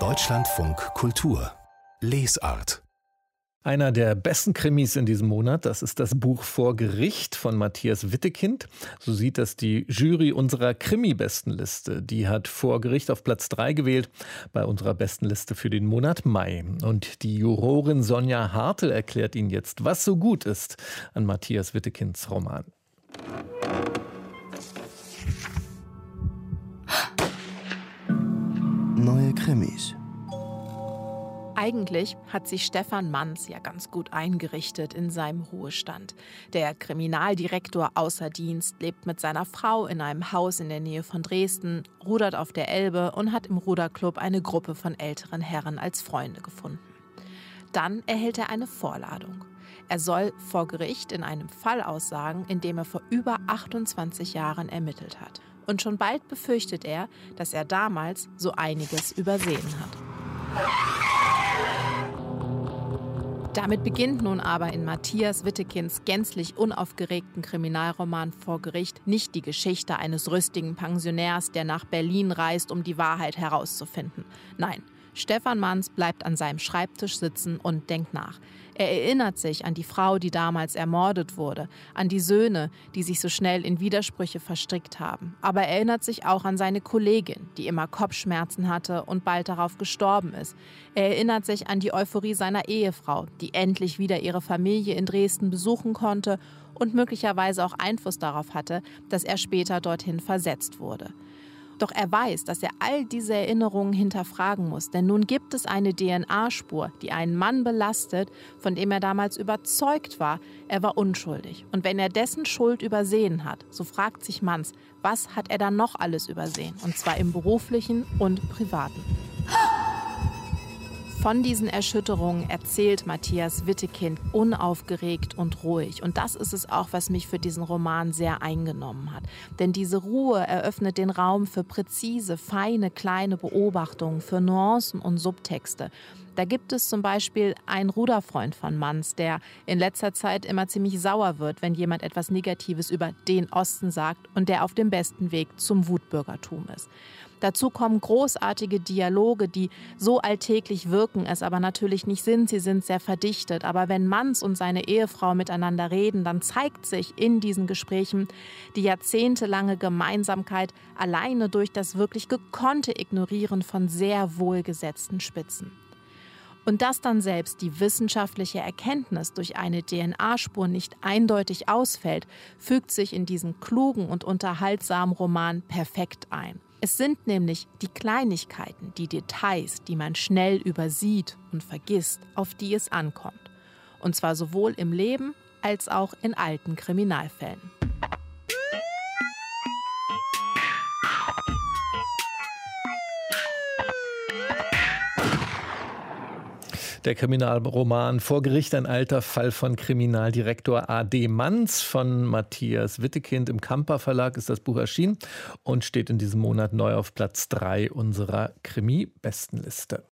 Deutschlandfunk Kultur Lesart einer der besten Krimis in diesem Monat, das ist das Buch Vor Gericht von Matthias Wittekind. So sieht das die Jury unserer Krimi-Bestenliste. Die hat Vor Gericht auf Platz 3 gewählt bei unserer Bestenliste für den Monat Mai. Und die Jurorin Sonja Hartel erklärt Ihnen jetzt, was so gut ist an Matthias Wittekinds Roman. Krimis eigentlich hat sich Stefan Manns ja ganz gut eingerichtet in seinem Ruhestand. Der Kriminaldirektor außer Dienst lebt mit seiner Frau in einem Haus in der Nähe von Dresden, rudert auf der Elbe und hat im Ruderclub eine Gruppe von älteren Herren als Freunde gefunden. Dann erhält er eine Vorladung. Er soll vor Gericht in einem Fall aussagen, in dem er vor über 28 Jahren ermittelt hat. Und schon bald befürchtet er, dass er damals so einiges übersehen hat. Damit beginnt nun aber in Matthias Wittekins gänzlich unaufgeregten Kriminalroman vor Gericht nicht die Geschichte eines rüstigen Pensionärs, der nach Berlin reist, um die Wahrheit herauszufinden. Nein, Stefan Manns bleibt an seinem Schreibtisch sitzen und denkt nach. Er erinnert sich an die Frau, die damals ermordet wurde, an die Söhne, die sich so schnell in Widersprüche verstrickt haben. Aber er erinnert sich auch an seine Kollegin, die immer Kopfschmerzen hatte und bald darauf gestorben ist. Er erinnert sich an die Euphorie seiner Ehefrau, die endlich wieder ihre Familie in Dresden besuchen konnte und möglicherweise auch Einfluss darauf hatte, dass er später dorthin versetzt wurde. Doch er weiß, dass er all diese Erinnerungen hinterfragen muss, denn nun gibt es eine DNA-Spur, die einen Mann belastet, von dem er damals überzeugt war, er war unschuldig. Und wenn er dessen Schuld übersehen hat, so fragt sich Manns, was hat er dann noch alles übersehen? Und zwar im beruflichen und privaten. Von diesen Erschütterungen erzählt Matthias Wittekind unaufgeregt und ruhig. Und das ist es auch, was mich für diesen Roman sehr eingenommen hat. Denn diese Ruhe eröffnet den Raum für präzise, feine, kleine Beobachtungen, für Nuancen und Subtexte. Da gibt es zum Beispiel einen Ruderfreund von Manns, der in letzter Zeit immer ziemlich sauer wird, wenn jemand etwas Negatives über den Osten sagt und der auf dem besten Weg zum Wutbürgertum ist. Dazu kommen großartige Dialoge, die so alltäglich wirken, es aber natürlich nicht sind. Sie sind sehr verdichtet. Aber wenn Manns und seine Ehefrau miteinander reden, dann zeigt sich in diesen Gesprächen die jahrzehntelange Gemeinsamkeit alleine durch das wirklich gekonnte Ignorieren von sehr wohlgesetzten Spitzen. Und dass dann selbst die wissenschaftliche Erkenntnis durch eine DNA-Spur nicht eindeutig ausfällt, fügt sich in diesen klugen und unterhaltsamen Roman perfekt ein. Es sind nämlich die Kleinigkeiten, die Details, die man schnell übersieht und vergisst, auf die es ankommt. Und zwar sowohl im Leben als auch in alten Kriminalfällen. Der Kriminalroman Vor Gericht ein alter Fall von Kriminaldirektor A.D. Manns von Matthias Wittekind im Kamper Verlag ist das Buch erschienen und steht in diesem Monat neu auf Platz 3 unserer Krimi-Bestenliste.